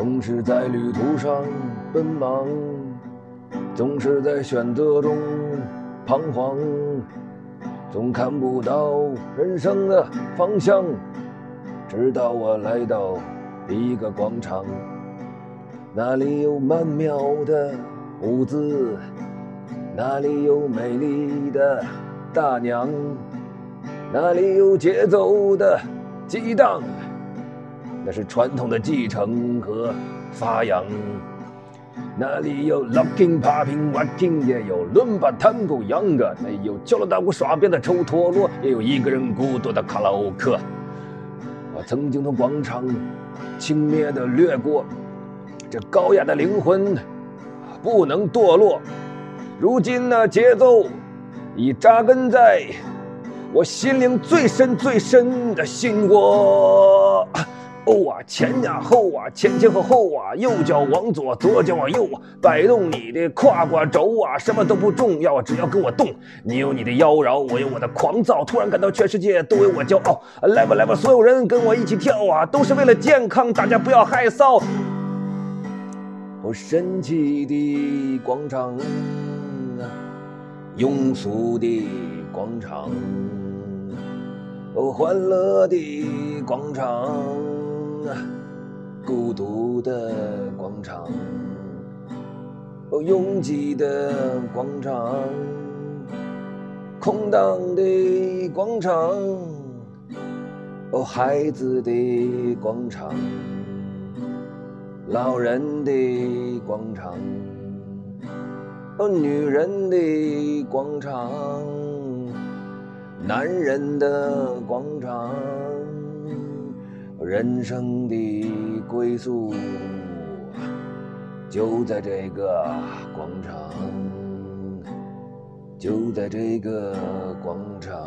总是在旅途上奔忙，总是在选择中彷徨，总看不到人生的方向。直到我来到一个广场，那里有曼妙的舞姿，那里有美丽的大娘，那里有节奏的激荡。那是传统的继承和发扬。那里有 locking、popping、walking，也有伦巴、tango、yoga，那有敲锣打鼓耍鞭的抽陀螺，也有一个人孤独的卡拉 OK。我曾经从广场轻蔑地掠过，这高雅的灵魂不能堕落。如今呢，节奏已扎根在我心灵最深最深的心窝。哦啊，前呀后啊，前前后后啊，右脚往左，左脚往右啊，摆动你的胯胯轴啊，什么都不重要，只要跟我动。你有你的妖娆，我有我的狂躁，突然感到全世界都为我骄傲。来吧来吧，所有人跟我一起跳啊，都是为了健康，大家不要害臊。哦，神奇的广场啊，庸俗的广场，哦，欢乐的广场。孤独的广场，哦，拥挤的广场，空荡的广场，哦，孩子的广场，老人的广场，哦，女人的广场，男人的广场。人生的归宿就在这个广场，就在这个广场。